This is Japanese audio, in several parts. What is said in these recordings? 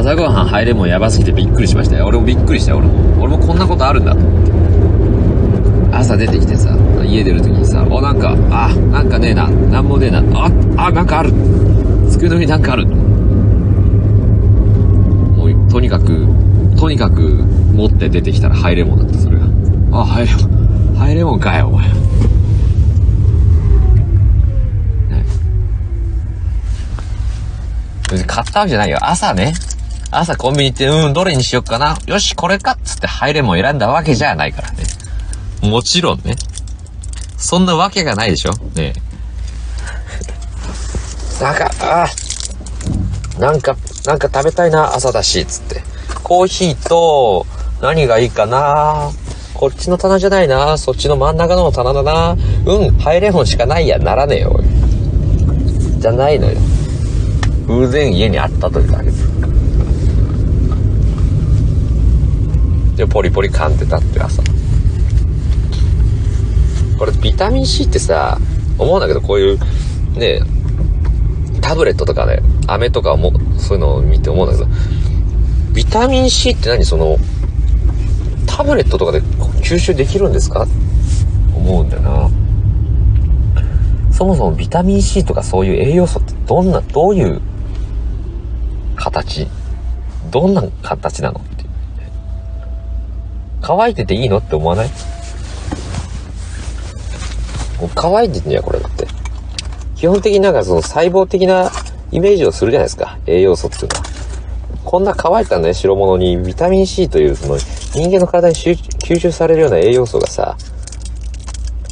朝ごはん入れもやばすぎてびっくりしましたよ。俺もびっくりしたよ、俺も。俺もこんなことあるんだと思って。朝出てきてさ、家出るときにさ、お、なんか、あ、なんかねえな、なんもねえな、あ、あ、なんかある。机の上になんかある。もう、とにかく、とにかく持って出てきたら入れもんだった、それが。あ、入れもん、入れもんかよ、お前。別に買ったわけじゃないよ。朝ね。朝コンビニ行って、うん、どれにしよっかな。よし、これかっつって入れも選んだわけじゃないからね。もちろんね。そんなわけがないでしょねえ。なんか、あなんか、なんか食べたいな、朝だし、つって。コーヒーと、何がいいかなこっちの棚じゃないな。そっちの真ん中の棚だな。うん、入れもんしかないや、ならねえよ。じゃないのよ。偶然家にあったというだけで。ポリポリ噛んでたって朝。これビタミン C ってさ、思うんだけどこういう、ね、タブレットとかね、飴とかも、そういうのを見て思うんだけど、ビタミン C って何？その、タブレットとかで吸収できるんですか？思うんだよな。そもそもビタミン C とかそういう栄養素ってどんな、どういう形？どんな形なの？乾いてていいのって思わない？もう乾いてんじゃん、これだって。基本的になんかその細胞的なイメージをするじゃないですか。栄養素っていうのは。こんな乾いたね、白物にビタミン C というその人間の体に吸収されるような栄養素がさ、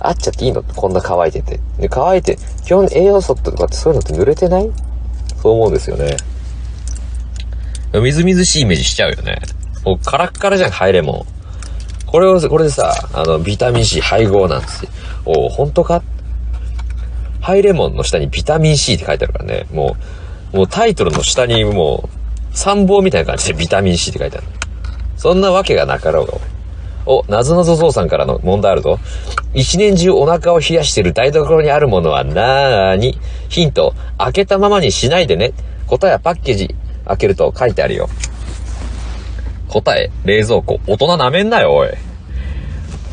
あっちゃっていいの？こんな乾いてて。で、乾いて、基本栄養素とかってそういうのって濡れてない？そう思うんですよね。みずみずしいイメージしちゃうよね。もうカラッカラじゃん、入れも。これを、これでさ、あの、ビタミン C 配合なんですよ。お本当か？ハイレモンの下にビタミン C って書いてあるからね。もう、もうタイトルの下にもう、参謀みたいな感じでビタミン C って書いてある。そんなわけがなかろうが、お、なぞなぞぞうさんからの問題あるぞ。一年中お腹を冷やしている台所にあるものはなーに？ヒント、開けたままにしないでね。答えはパッケージ開けると書いてあるよ。答え、冷蔵庫。大人舐めんなよ、おい。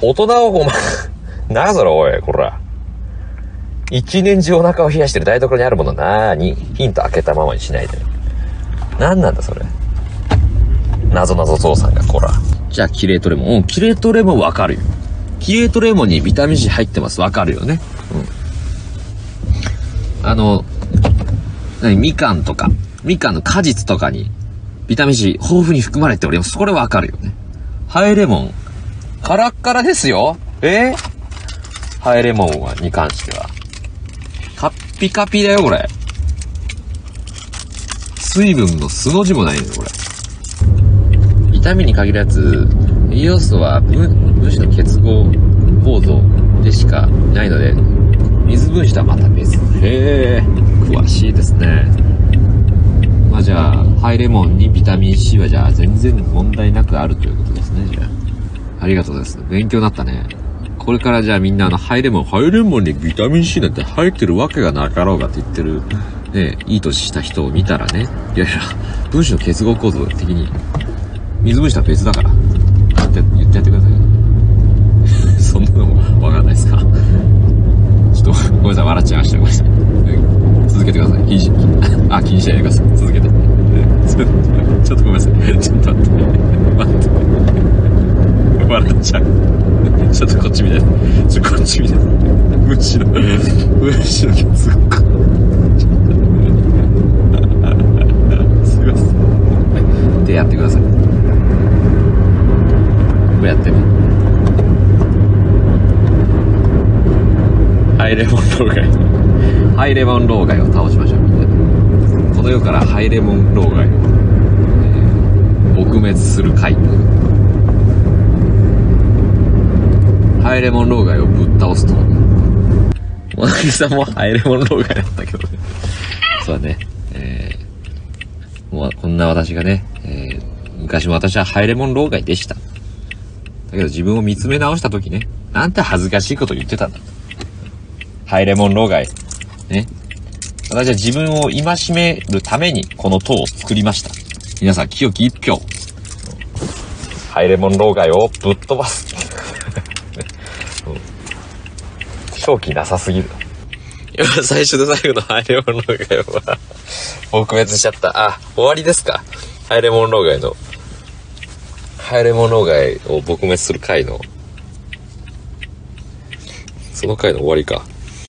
大人をお前、なあそれ、おい、こら。一年中お腹を冷やしてる台所にあるものなーにヒント開けたままにしないで。なんなんだ、それ。なぞなぞぞうさんが、こら。じゃあ、キレートレモン。うん、キレートレモンわかるよ。キレートレモンにビタミン C 入ってます。わかるよね。うん。あの、何、みかんとか、みかんの果実とかに、ビタミン C 豊富に含まれております。これわかるよね。ハイレモン、カラッカラですよ。え？ー、ハイレモンは、に関しては。カッピカピだよ、これ。水分の素の字もないね、これ。ビタミンに限るやつ、栄養素は分分子の結合構造でしかないので、水分子とはまた別。へえ、詳しいですね。まあじゃあ、ハイレモンにビタミン C はじゃあ全然問題なくあるということですね、じゃあ。ありがとうです。勉強になったね。これからじゃあみんなあの、ハイレモン、ハイレモンにビタミン C なんて入ってるわけがなかろうがって言ってる、ね、いい年した人を見たらね、いやいや、分子の結合構造的に、水分子とは別だから、言って、言ってやってください。そんなのもわかんないですかちょっと、ごめんなさい、笑っちゃいました。ごめんなさい。続けてください。気にし、あ、気にしないでください。続けて。ちょっとごめんなさい。ちょっと待って。待って。ちゃう。ちょっとこっち見て。ちょっとこっち見て。むしろ、むしろ結合。すいません。で、やってください。こうやって。ハイレモン老害。ハイレモン老害を倒しましょう、この世からハイレモン老害を、えー撲滅する会。ハイレモン老害をぶっ倒すと。モナリさんもハイレモン老害だったけどね。そうだね。えー、もうこんな私がね、えー、昔も私はハイレモン老害でした。だけど自分を見つめ直した時ね、なんて恥ずかしいこと言ってたんだ。ハイレモン老害。ね。私は自分を戒めるためにこの塔を作りました。皆さん、清き一票。ハイレモン老害をぶっ飛ばす。うん正気なさすぎる。今、最初で最後のハイレモン老害は、撲滅しちゃった。あ、終わりですかハイレモン老害の。ハイレモン老害を撲滅する回の、その回の終わりか。